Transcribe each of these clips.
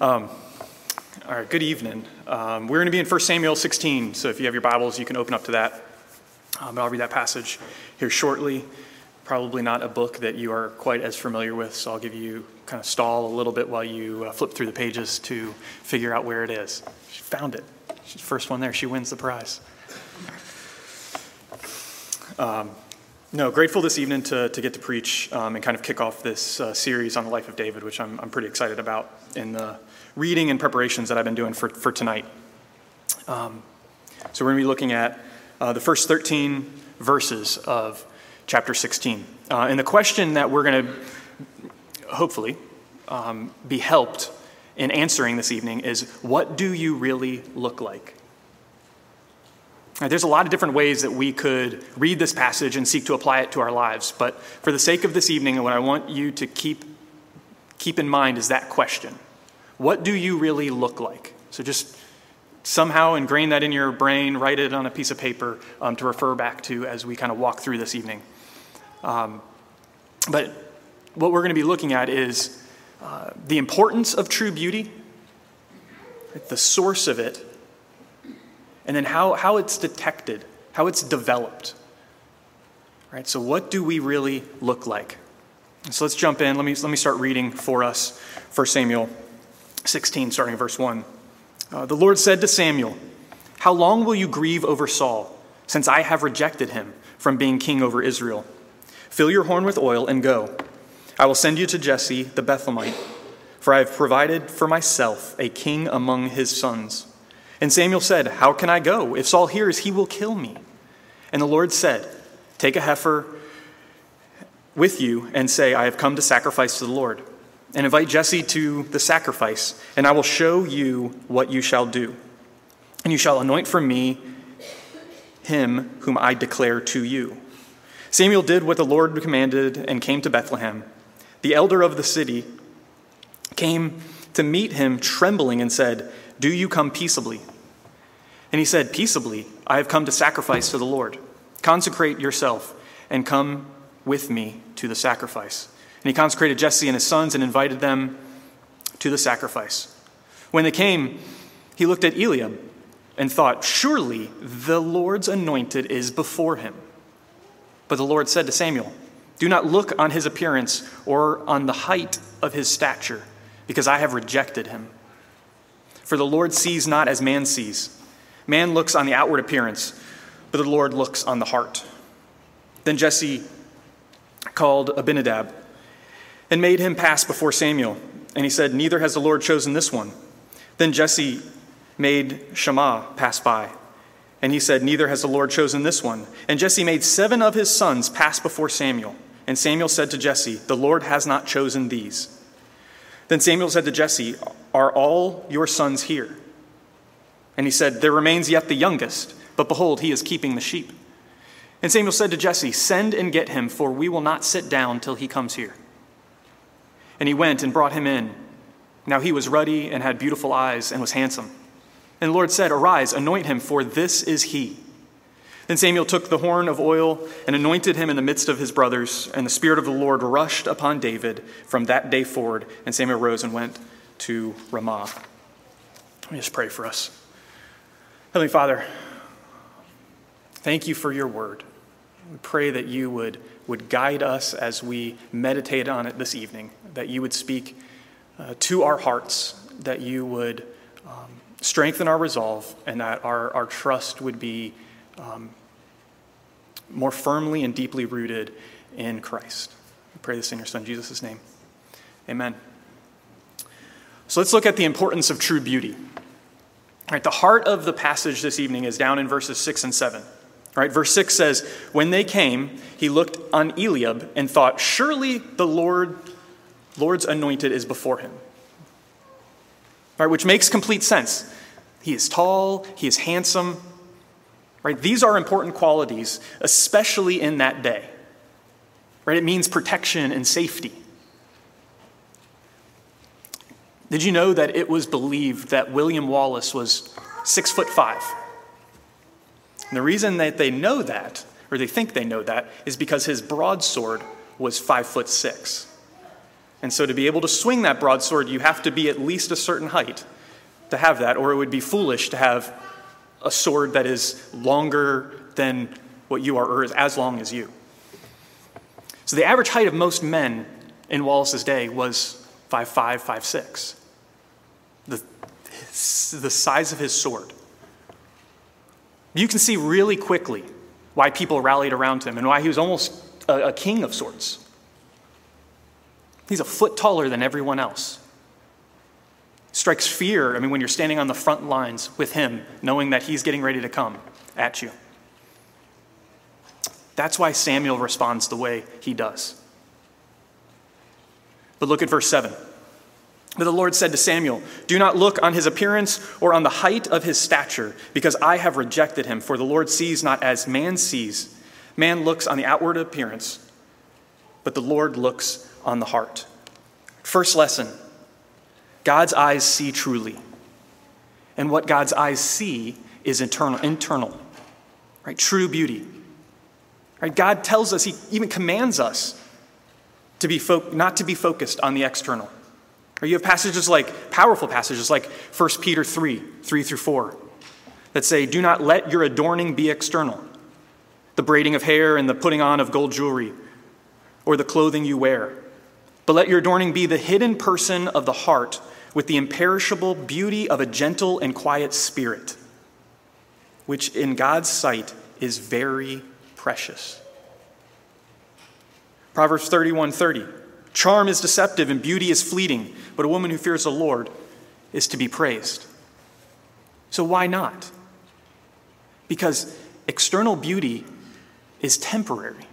Um, all right, good evening. Um, we're going to be in 1 Samuel 16, so if you have your Bibles, you can open up to that. Um, I'll read that passage here shortly. Probably not a book that you are quite as familiar with, so I'll give you kind of stall a little bit while you uh, flip through the pages to figure out where it is. She found it. She's the first one there. She wins the prize. Um, no, grateful this evening to, to get to preach um, and kind of kick off this uh, series on the life of David, which I'm, I'm pretty excited about in the reading and preparations that I've been doing for, for tonight. Um, so we're going to be looking at uh, the first 13 verses of chapter 16. Uh, and the question that we're going to hopefully um, be helped in answering this evening is what do you really look like? there's a lot of different ways that we could read this passage and seek to apply it to our lives, but for the sake of this evening, what I want you to keep, keep in mind is that question What do you really look like? So just somehow ingrain that in your brain, write it on a piece of paper um, to refer back to as we kind of walk through this evening. Um, but what we're going to be looking at is uh, the importance of true beauty, the source of it, and then how, how it's detected, how it's developed. Right? So, what do we really look like? So let's jump in. Let me, let me start reading for us 1 Samuel 16, starting verse 1. Uh, the Lord said to Samuel, How long will you grieve over Saul, since I have rejected him from being king over Israel? Fill your horn with oil and go. I will send you to Jesse the Bethlehemite, for I have provided for myself a king among his sons. And Samuel said, How can I go? If Saul hears, he will kill me. And the Lord said, Take a heifer with you and say, I have come to sacrifice to the Lord. And invite Jesse to the sacrifice, and I will show you what you shall do. And you shall anoint for me him whom I declare to you. Samuel did what the Lord commanded and came to Bethlehem. The elder of the city came to meet him trembling and said, Do you come peaceably? And he said, Peaceably, I have come to sacrifice to the Lord. Consecrate yourself and come with me to the sacrifice. And he consecrated Jesse and his sons and invited them to the sacrifice. When they came, he looked at Eliab and thought, Surely the Lord's anointed is before him. But the Lord said to Samuel, Do not look on his appearance or on the height of his stature, because I have rejected him. For the Lord sees not as man sees. Man looks on the outward appearance, but the Lord looks on the heart. Then Jesse called Abinadab and made him pass before Samuel. And he said, Neither has the Lord chosen this one. Then Jesse made Shammah pass by. And he said, Neither has the Lord chosen this one. And Jesse made seven of his sons pass before Samuel. And Samuel said to Jesse, The Lord has not chosen these. Then Samuel said to Jesse, Are all your sons here? And he said, There remains yet the youngest, but behold, he is keeping the sheep. And Samuel said to Jesse, Send and get him, for we will not sit down till he comes here. And he went and brought him in. Now he was ruddy and had beautiful eyes and was handsome. And the Lord said, Arise, anoint him, for this is he. Then Samuel took the horn of oil and anointed him in the midst of his brothers, and the Spirit of the Lord rushed upon David from that day forward. And Samuel rose and went to Ramah. Let me just pray for us. Heavenly Father, thank you for your word. We pray that you would, would guide us as we meditate on it this evening, that you would speak uh, to our hearts, that you would um, strengthen our resolve, and that our, our trust would be um, more firmly and deeply rooted in Christ. We pray this in your Son, Jesus' name. Amen. So let's look at the importance of true beauty. Right, the heart of the passage this evening is down in verses 6 and 7. Right, verse 6 says, When they came, he looked on Eliab and thought, Surely the Lord, Lord's anointed is before him. Right, which makes complete sense. He is tall, he is handsome. Right, these are important qualities, especially in that day. Right, it means protection and safety. Did you know that it was believed that William Wallace was six foot five? And the reason that they know that, or they think they know that, is because his broadsword was five foot six. And so, to be able to swing that broadsword, you have to be at least a certain height to have that, or it would be foolish to have a sword that is longer than what you are, or is as long as you. So, the average height of most men in Wallace's day was 5'5, 5'6. The, the size of his sword. You can see really quickly why people rallied around him and why he was almost a, a king of sorts. He's a foot taller than everyone else. Strikes fear, I mean, when you're standing on the front lines with him, knowing that he's getting ready to come at you. That's why Samuel responds the way he does. But look at verse 7. But the Lord said to Samuel, Do not look on his appearance or on the height of his stature, because I have rejected him. For the Lord sees not as man sees. Man looks on the outward appearance, but the Lord looks on the heart. First lesson God's eyes see truly. And what God's eyes see is internal, internal right? True beauty. Right? God tells us, He even commands us to be fo- not to be focused on the external. Or you have passages like, powerful passages like 1 Peter 3 3 through 4, that say, Do not let your adorning be external, the braiding of hair and the putting on of gold jewelry, or the clothing you wear. But let your adorning be the hidden person of the heart with the imperishable beauty of a gentle and quiet spirit, which in God's sight is very precious. Proverbs 31 30. Charm is deceptive and beauty is fleeting, but a woman who fears the Lord is to be praised. So why not? Because external beauty is temporary,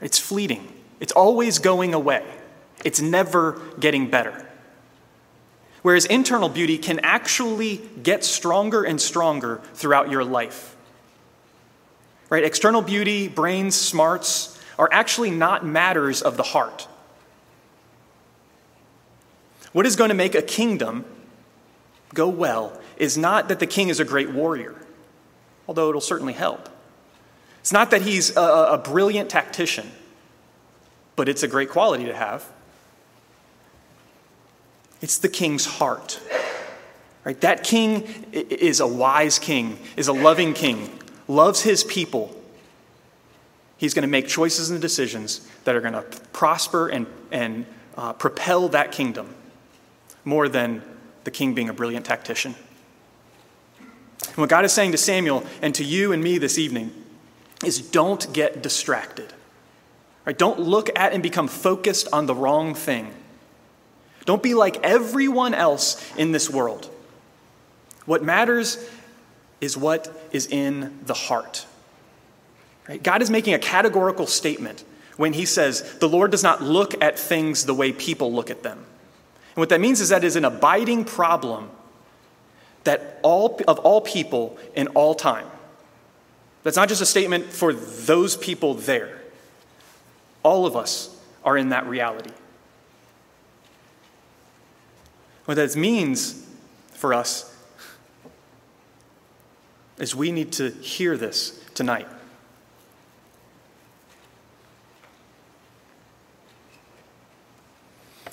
it's fleeting, it's always going away, it's never getting better. Whereas internal beauty can actually get stronger and stronger throughout your life. Right? External beauty, brains, smarts are actually not matters of the heart. What is going to make a kingdom go well is not that the king is a great warrior, although it'll certainly help. It's not that he's a, a brilliant tactician, but it's a great quality to have. It's the king's heart. Right? That king is a wise king, is a loving king, loves his people. He's going to make choices and decisions that are going to prosper and, and uh, propel that kingdom more than the king being a brilliant tactician. And what God is saying to Samuel and to you and me this evening is don't get distracted. Right? Don't look at and become focused on the wrong thing. Don't be like everyone else in this world. What matters is what is in the heart. Right? God is making a categorical statement when he says, The Lord does not look at things the way people look at them. And what that means is that is an abiding problem that all of all people in all time. That's not just a statement for those people there. All of us are in that reality. What that means for us is we need to hear this tonight.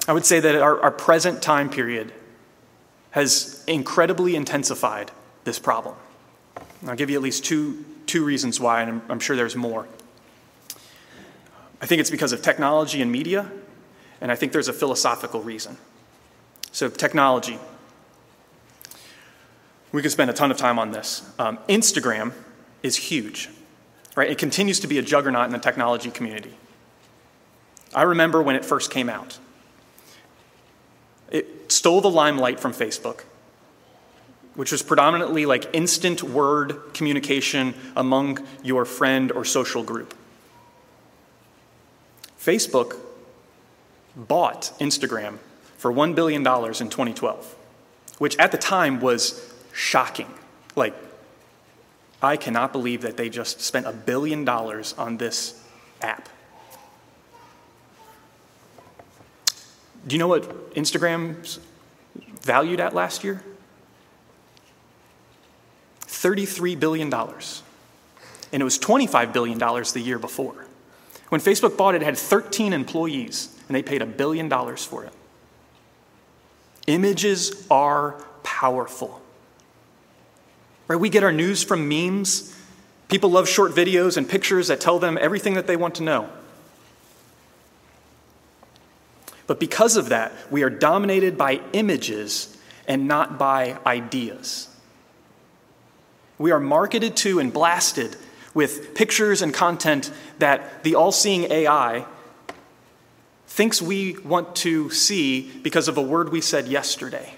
I would say that our, our present time period has incredibly intensified this problem. I'll give you at least two, two reasons why, and I'm, I'm sure there's more. I think it's because of technology and media, and I think there's a philosophical reason. So, technology. We could spend a ton of time on this. Um, Instagram is huge, right? It continues to be a juggernaut in the technology community. I remember when it first came out. It stole the limelight from Facebook, which was predominantly like instant word communication among your friend or social group. Facebook bought Instagram for $1 billion in 2012, which at the time was shocking. Like, I cannot believe that they just spent a billion dollars on this app. Do you know what Instagram's valued at last year? $33 billion. And it was $25 billion the year before. When Facebook bought it, it had 13 employees and they paid a billion dollars for it. Images are powerful. Right? We get our news from memes. People love short videos and pictures that tell them everything that they want to know. But because of that, we are dominated by images and not by ideas. We are marketed to and blasted with pictures and content that the all seeing AI thinks we want to see because of a word we said yesterday.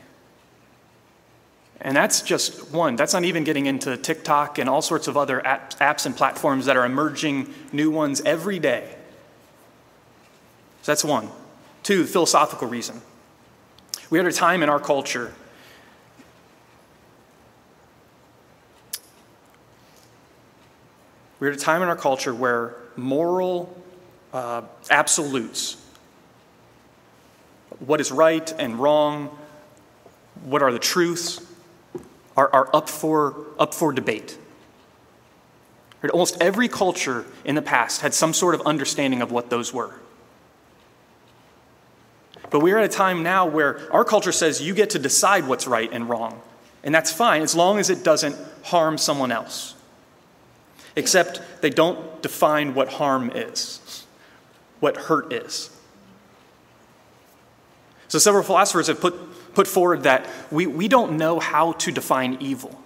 And that's just one. That's not even getting into TikTok and all sorts of other apps and platforms that are emerging new ones every day. So that's one. Two, philosophical reason. We are at a time in our culture We're at a time in our culture where moral uh, absolutes, what is right and wrong, what are the truths, are, are up, for, up for debate. Almost every culture in the past had some sort of understanding of what those were. But we're at a time now where our culture says you get to decide what's right and wrong. And that's fine as long as it doesn't harm someone else except they don't define what harm is, what hurt is. So, several philosophers have put, put forward that we, we don't know how to define evil,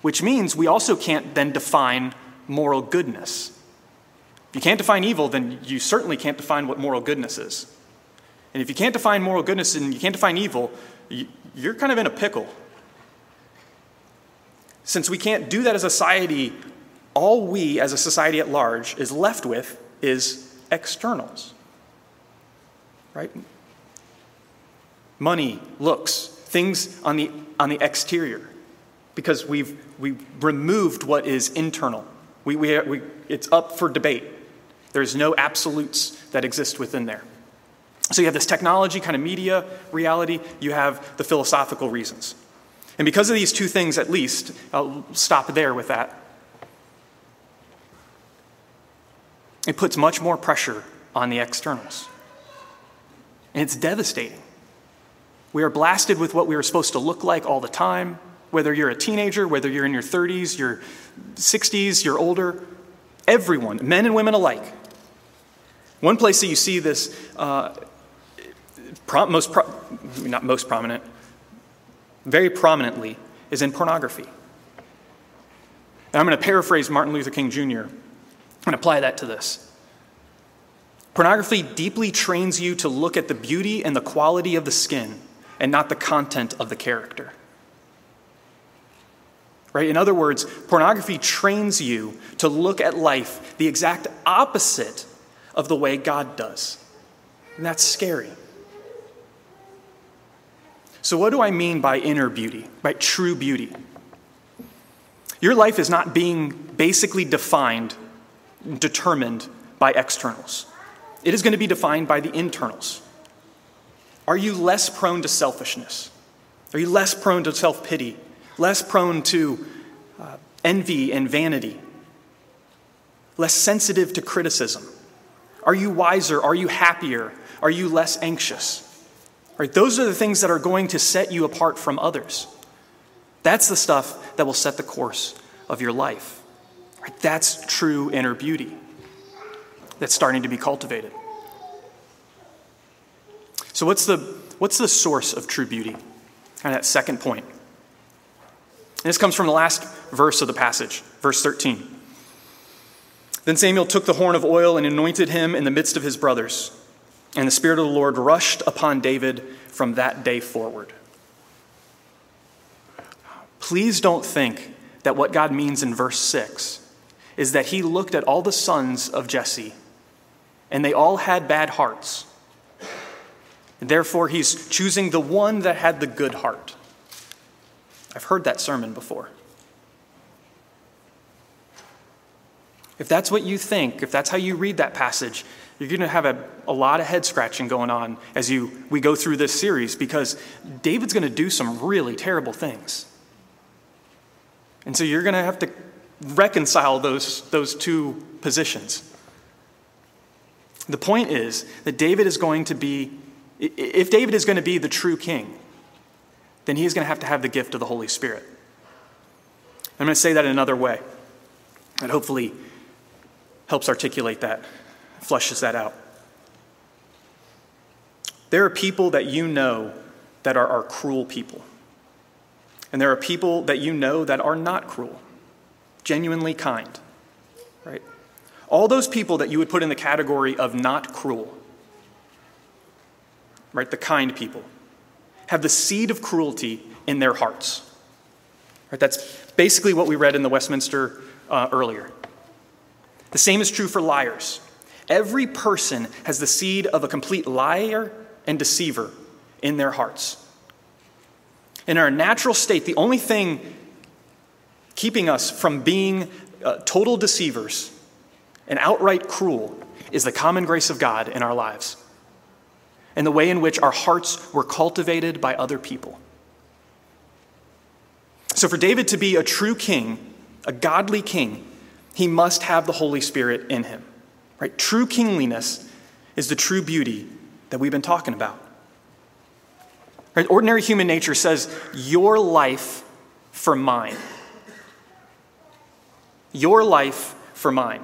which means we also can't then define moral goodness. If you can't define evil, then you certainly can't define what moral goodness is. And if you can't define moral goodness and you can't define evil, you're kind of in a pickle. Since we can't do that as a society all we as a society at large is left with is externals. Right? Money, looks, things on the, on the exterior, because we've, we've removed what is internal. We, we, we, it's up for debate. There's no absolutes that exist within there. So you have this technology, kind of media reality, you have the philosophical reasons. And because of these two things, at least, I'll stop there with that. It puts much more pressure on the externals. And it's devastating. We are blasted with what we are supposed to look like all the time, whether you're a teenager, whether you're in your 30s, your 60s, you're older. Everyone, men and women alike. One place that you see this uh, most, pro- not most prominent, very prominently, is in pornography. And I'm going to paraphrase Martin Luther King Jr and apply that to this. Pornography deeply trains you to look at the beauty and the quality of the skin and not the content of the character. Right? In other words, pornography trains you to look at life the exact opposite of the way God does. And that's scary. So, what do I mean by inner beauty, by true beauty? Your life is not being basically defined determined by externals. It is going to be defined by the internals. Are you less prone to selfishness? Are you less prone to self pity? Less prone to uh, envy and vanity? Less sensitive to criticism? Are you wiser? Are you happier? Are you less anxious? Right, those are the things that are going to set you apart from others. That's the stuff that will set the course of your life. Right? That's true inner beauty that's starting to be cultivated. So, what's the, what's the source of true beauty? And that second point. And this comes from the last verse of the passage, verse 13. Then Samuel took the horn of oil and anointed him in the midst of his brothers. And the Spirit of the Lord rushed upon David from that day forward. Please don't think that what God means in verse 6 is that he looked at all the sons of Jesse, and they all had bad hearts. And therefore, he's choosing the one that had the good heart. I've heard that sermon before. If that's what you think, if that's how you read that passage, you're going to have a, a lot of head scratching going on as you, we go through this series because David's going to do some really terrible things. And so you're going to have to reconcile those, those two positions. The point is that David is going to be, if David is going to be the true king, then he is going to have to have the gift of the Holy Spirit. I'm going to say that in another way that hopefully helps articulate that, flushes that out. There are people that you know that are, are cruel people. And there are people that you know that are not cruel, genuinely kind, right? All those people that you would put in the category of not cruel, right? The kind people, have the seed of cruelty in their hearts. Right? That's basically what we read in the Westminster uh, earlier. The same is true for liars. Every person has the seed of a complete liar and deceiver in their hearts. In our natural state, the only thing keeping us from being uh, total deceivers and outright cruel is the common grace of God in our lives and the way in which our hearts were cultivated by other people. So, for David to be a true king, a godly king, he must have the Holy Spirit in him. Right? True kingliness is the true beauty that we've been talking about. Right? Ordinary human nature says, Your life for mine. Your life for mine.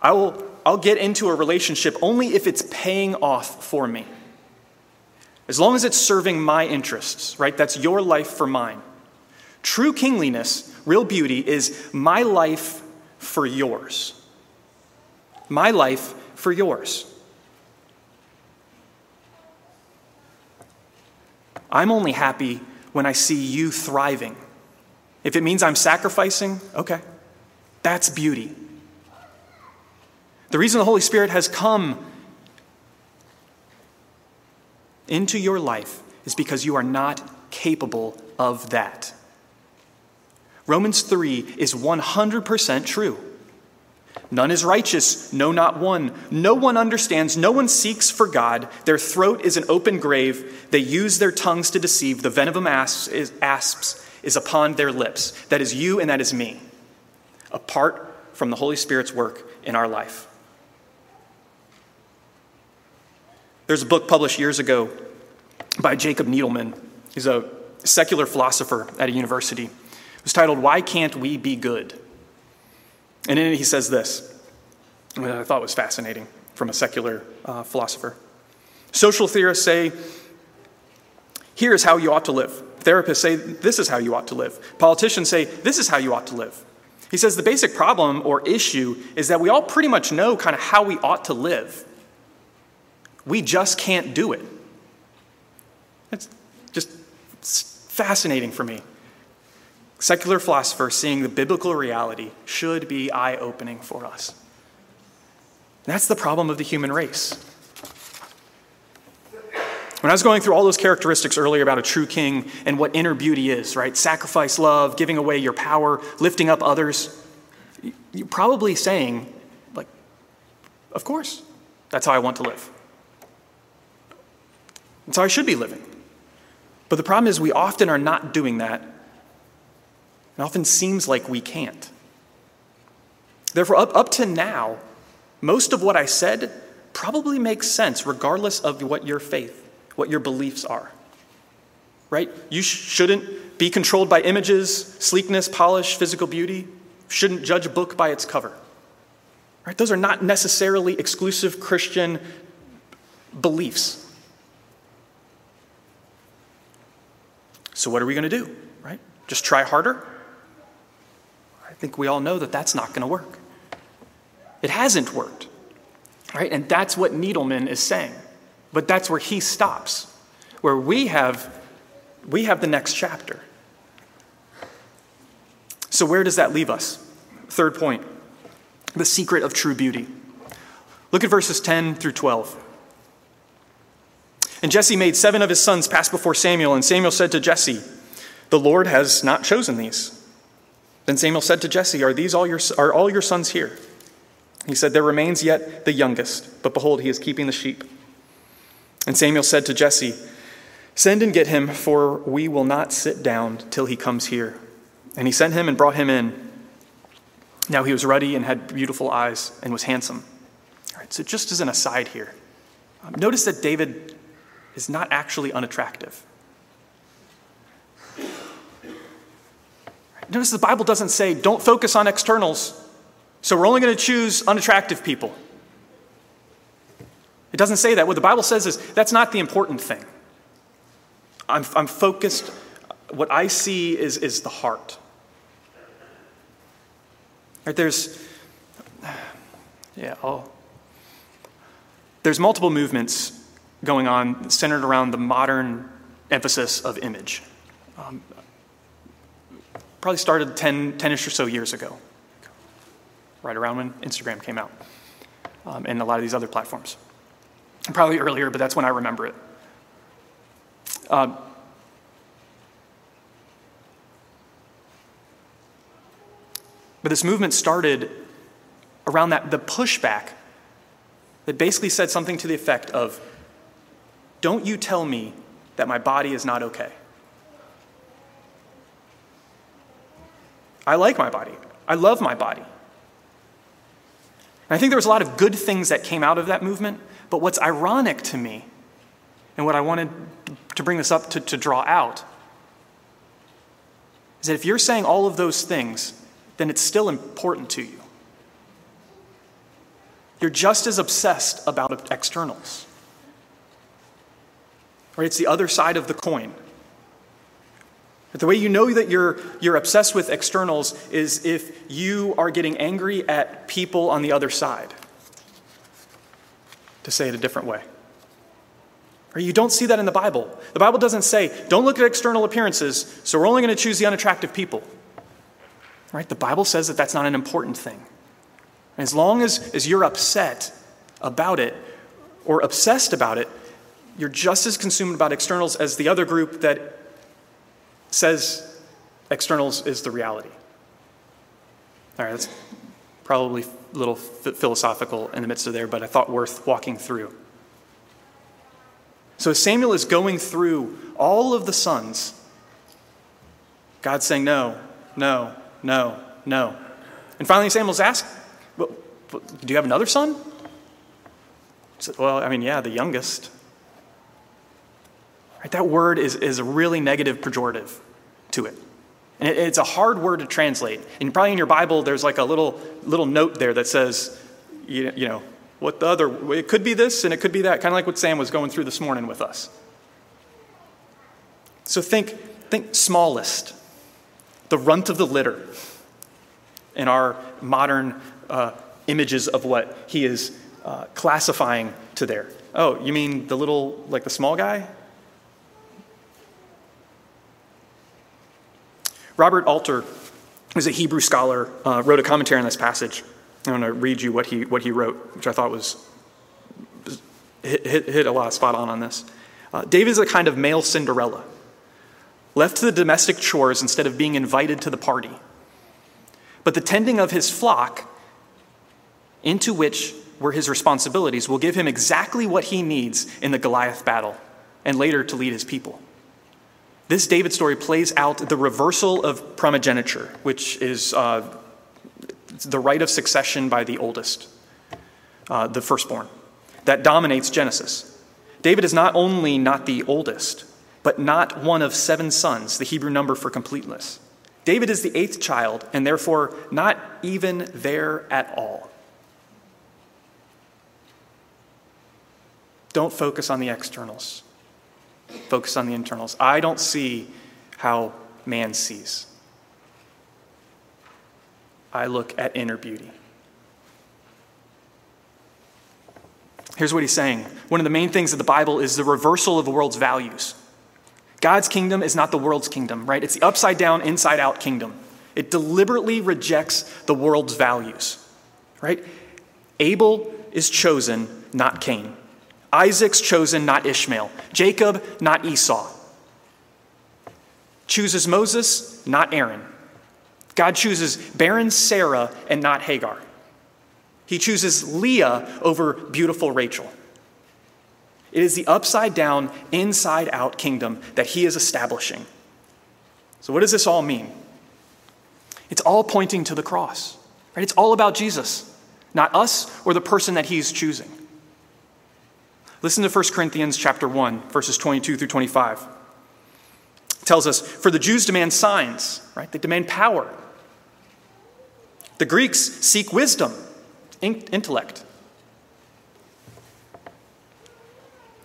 I will, I'll get into a relationship only if it's paying off for me. As long as it's serving my interests, right? That's your life for mine. True kingliness, real beauty, is my life for yours. My life for yours. I'm only happy when I see you thriving. If it means I'm sacrificing, okay, that's beauty. The reason the Holy Spirit has come into your life is because you are not capable of that. Romans 3 is 100% true. None is righteous, no, not one. No one understands, no one seeks for God. Their throat is an open grave. They use their tongues to deceive. The venom of asps is, asps is upon their lips. That is you and that is me, apart from the Holy Spirit's work in our life. There's a book published years ago by Jacob Needleman. He's a secular philosopher at a university. It was titled, Why Can't We Be Good? And in it, he says this, which I thought was fascinating from a secular uh, philosopher. Social theorists say, here is how you ought to live. Therapists say, this is how you ought to live. Politicians say, this is how you ought to live. He says the basic problem or issue is that we all pretty much know kind of how we ought to live. We just can't do it. It's just fascinating for me. Secular philosophers seeing the biblical reality should be eye opening for us. That's the problem of the human race. When I was going through all those characteristics earlier about a true king and what inner beauty is, right? Sacrifice, love, giving away your power, lifting up others, you're probably saying, like, of course, that's how I want to live. That's how I should be living. But the problem is, we often are not doing that it often seems like we can't. Therefore, up, up to now, most of what I said probably makes sense regardless of what your faith, what your beliefs are. Right? You sh- shouldn't be controlled by images, sleekness, polish, physical beauty. Shouldn't judge a book by its cover. Right? Those are not necessarily exclusive Christian beliefs. So, what are we going to do? Right? Just try harder? I think we all know that that's not going to work. It hasn't worked, right? And that's what Needleman is saying. But that's where he stops, where we have, we have the next chapter. So, where does that leave us? Third point the secret of true beauty. Look at verses 10 through 12. And Jesse made seven of his sons pass before Samuel, and Samuel said to Jesse, The Lord has not chosen these. Then Samuel said to Jesse, Are these all your, are all your sons here? He said, There remains yet the youngest, but behold, he is keeping the sheep. And Samuel said to Jesse, Send and get him, for we will not sit down till he comes here. And he sent him and brought him in. Now he was ruddy and had beautiful eyes and was handsome. Right. So, just as an aside here, um, notice that David is not actually unattractive. Notice the Bible doesn't say, don't focus on externals, so we're only going to choose unattractive people. It doesn't say that. What the Bible says is that's not the important thing. I'm, I'm focused, what I see is, is the heart. Right, there's, yeah, oh, there's multiple movements going on centered around the modern emphasis of image. Um, probably started 10, 10-ish or so years ago, right around when Instagram came out um, and a lot of these other platforms. Probably earlier, but that's when I remember it. Uh, but this movement started around that the pushback that basically said something to the effect of don't you tell me that my body is not okay i like my body i love my body and i think there was a lot of good things that came out of that movement but what's ironic to me and what i wanted to bring this up to, to draw out is that if you're saying all of those things then it's still important to you you're just as obsessed about externals. Right? It's the other side of the coin. But the way you know that you're, you're obsessed with externals is if you are getting angry at people on the other side. To say it a different way. Or you don't see that in the Bible. The Bible doesn't say, don't look at external appearances, so we're only going to choose the unattractive people. Right? The Bible says that that's not an important thing. As long as, as you're upset about it or obsessed about it, you're just as consumed about externals as the other group that says externals is the reality. All right, that's probably a little philosophical in the midst of there, but I thought worth walking through. So Samuel is going through all of the sons. God's saying, no, no, no, no. And finally, Samuel's asked, well, do you have another son? Said, well, I mean, yeah, the youngest. Right, that word is, is a really negative pejorative to it. And it, it's a hard word to translate. And probably in your Bible, there's like a little, little note there that says, you, you know, what the other, it could be this and it could be that, kind of like what Sam was going through this morning with us. So think, think smallest, the runt of the litter in our modern uh, images of what he is uh, classifying to there. Oh, you mean the little, like the small guy? Robert Alter, who's a Hebrew scholar, uh, wrote a commentary on this passage. I'm going to read you what he, what he wrote, which I thought was hit, hit, a lot of spot on on this. Uh, David is a kind of male Cinderella, left to the domestic chores instead of being invited to the party. But the tending of his flock into which were his responsibilities, will give him exactly what he needs in the Goliath battle and later to lead his people. This David story plays out the reversal of primogeniture, which is uh, the right of succession by the oldest, uh, the firstborn, that dominates Genesis. David is not only not the oldest, but not one of seven sons, the Hebrew number for completeness. David is the eighth child, and therefore not even there at all. Don't focus on the externals, focus on the internals. I don't see how man sees. I look at inner beauty. Here's what he's saying. One of the main things of the Bible is the reversal of the world's values. God's kingdom is not the world's kingdom, right? It's the upside down, inside out kingdom. It deliberately rejects the world's values, right? Abel is chosen, not Cain. Isaac's chosen, not Ishmael. Jacob, not Esau. Chooses Moses, not Aaron. God chooses barren Sarah and not Hagar. He chooses Leah over beautiful Rachel. It is the upside down, inside out kingdom that he is establishing. So, what does this all mean? It's all pointing to the cross, right? It's all about Jesus. not us or the person that he's choosing. Listen to 1 Corinthians chapter 1, verses 22 through 25. It tells us, For the Jews demand signs, right? They demand power. The Greeks seek wisdom, intellect,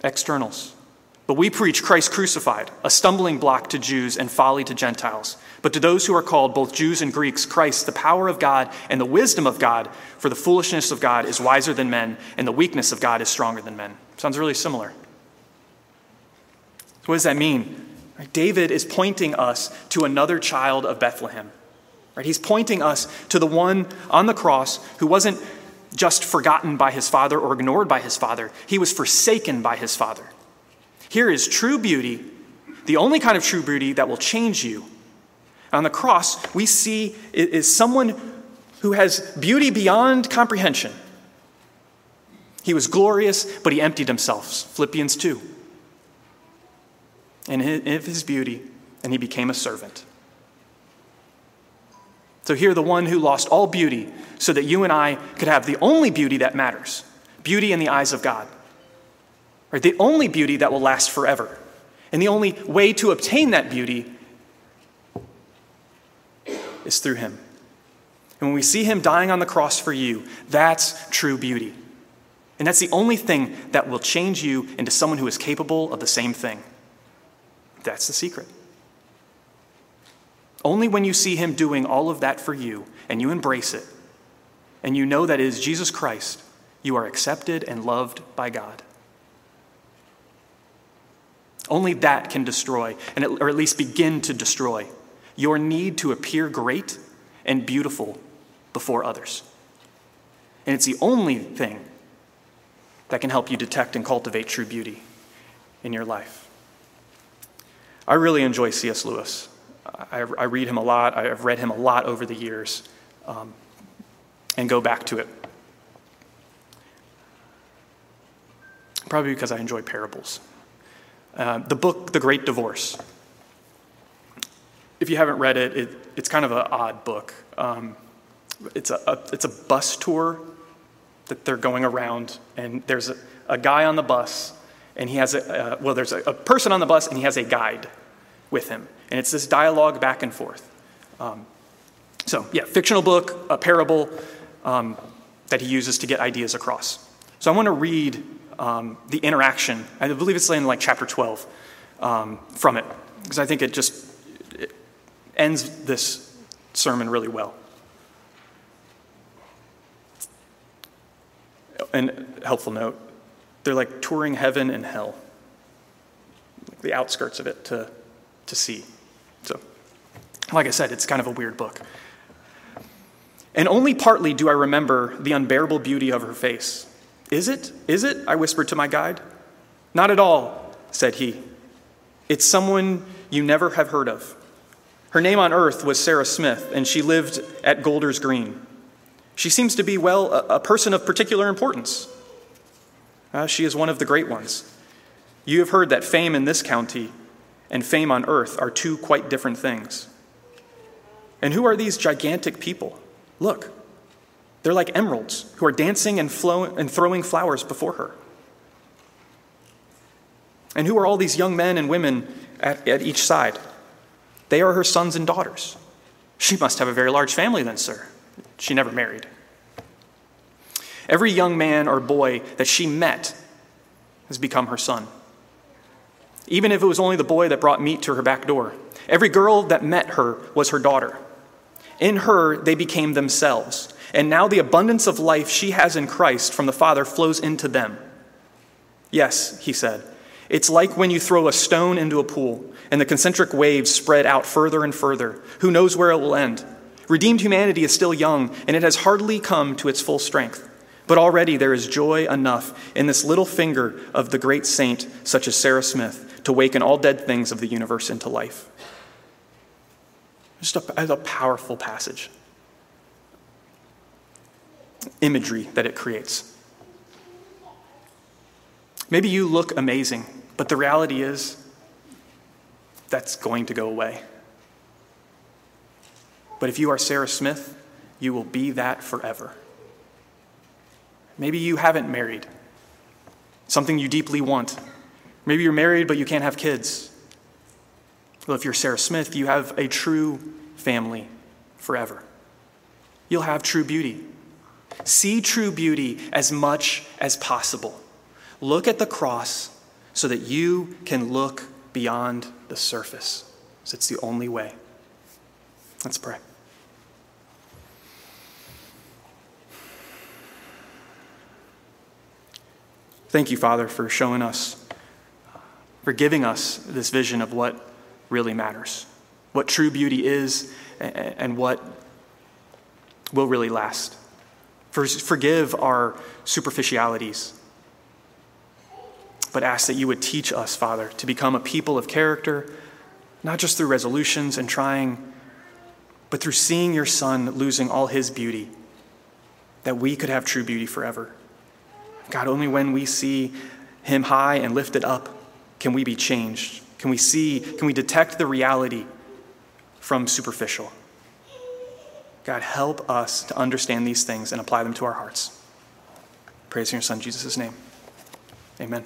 externals. But we preach Christ crucified, a stumbling block to Jews and folly to Gentiles. But to those who are called, both Jews and Greeks, Christ, the power of God and the wisdom of God, for the foolishness of God is wiser than men, and the weakness of God is stronger than men. Sounds really similar. So what does that mean? David is pointing us to another child of Bethlehem. Right? He's pointing us to the one on the cross who wasn't just forgotten by his father or ignored by his father, he was forsaken by his father. Here is true beauty, the only kind of true beauty that will change you. On the cross, we see is someone who has beauty beyond comprehension. He was glorious, but he emptied himself. Philippians 2. And of his beauty, and he became a servant. So here, the one who lost all beauty so that you and I could have the only beauty that matters beauty in the eyes of God. Right? The only beauty that will last forever. And the only way to obtain that beauty is through Him. And when we see Him dying on the cross for you, that's true beauty. And that's the only thing that will change you into someone who is capable of the same thing. That's the secret. Only when you see him doing all of that for you and you embrace it, and you know that it is Jesus Christ, you are accepted and loved by God. Only that can destroy, and or at least begin to destroy, your need to appear great and beautiful before others. And it's the only thing that can help you detect and cultivate true beauty in your life. I really enjoy C.S. Lewis. I, I, read him a lot. I've read him a lot over the years um, and go back to it. Probably because I enjoy parables. Uh, the book, The Great Divorce. If you haven't read it, it it's kind of an odd book. Um, it's, a, a, it's a bus tour that they're going around, and there's a, a guy on the bus, and he has a, well, there's a, a person on the bus, and he has a guide with him. And it's this dialogue back and forth. Um, so, yeah, fictional book, a parable um, that he uses to get ideas across. So, I want to read um, the interaction. I believe it's in like chapter 12 um, from it, because I think it just it ends this sermon really well. And helpful note they're like touring heaven and hell, the outskirts of it to to see. So, like I said, it's kind of a weird book. And only partly do I remember the unbearable beauty of her face. Is it? Is it? I whispered to my guide. Not at all, said he. It's someone you never have heard of. Her name on earth was Sarah Smith, and she lived at Golders Green. She seems to be, well, a, a person of particular importance. Uh, she is one of the great ones. You have heard that fame in this county and fame on earth are two quite different things. And who are these gigantic people? Look, they're like emeralds who are dancing and, flow- and throwing flowers before her. And who are all these young men and women at, at each side? They are her sons and daughters. She must have a very large family, then, sir. She never married. Every young man or boy that she met has become her son even if it was only the boy that brought meat to her back door. Every girl that met her was her daughter. In her, they became themselves. And now the abundance of life she has in Christ from the Father flows into them. Yes, he said, it's like when you throw a stone into a pool and the concentric waves spread out further and further. Who knows where it will end? Redeemed humanity is still young, and it has hardly come to its full strength. But already there is joy enough in this little finger of the great saint, such as Sarah Smith, to waken all dead things of the universe into life. Just a, a powerful passage. Imagery that it creates. Maybe you look amazing, but the reality is that's going to go away. But if you are Sarah Smith, you will be that forever. Maybe you haven't married, something you deeply want. Maybe you're married, but you can't have kids. Well, if you're Sarah Smith, you have a true family forever. You'll have true beauty. See true beauty as much as possible. Look at the cross so that you can look beyond the surface. It's the only way. Let's pray. Thank you, Father, for showing us, for giving us this vision of what really matters, what true beauty is, and what will really last. Forgive our superficialities, but ask that you would teach us, Father, to become a people of character, not just through resolutions and trying, but through seeing your Son losing all his beauty, that we could have true beauty forever. God, only when we see him high and lifted up can we be changed. Can we see, can we detect the reality from superficial? God, help us to understand these things and apply them to our hearts. Praise in your Son, Jesus' name. Amen.